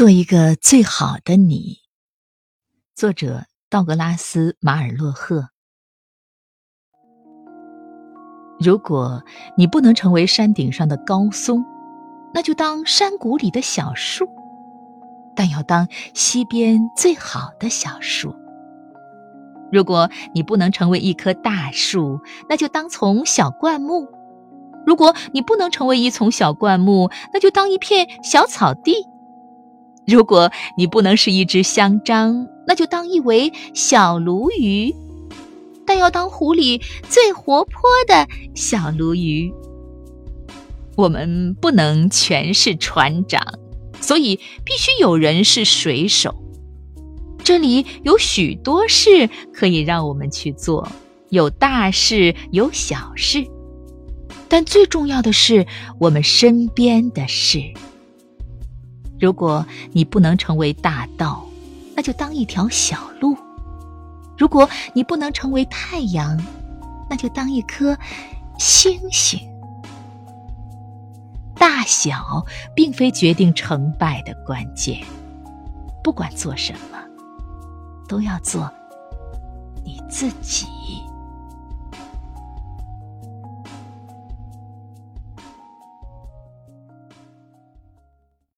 做一个最好的你。作者：道格拉斯·马尔洛赫。如果你不能成为山顶上的高松，那就当山谷里的小树，但要当溪边最好的小树。如果你不能成为一棵大树，那就当丛小灌木；如果你不能成为一丛小灌木，那就当一片小草地；如果你不能是一只香樟，那就当一尾小鲈鱼。但要当湖里最活泼的小鲈鱼。我们不能全是船长，所以必须有人是水手。这里有许多事可以让我们去做，有大事，有小事，但最重要的是我们身边的事。如果你不能成为大道，那就当一条小路。如果你不能成为太阳，那就当一颗星星。大小并非决定成败的关键。不管做什么，都要做你自己。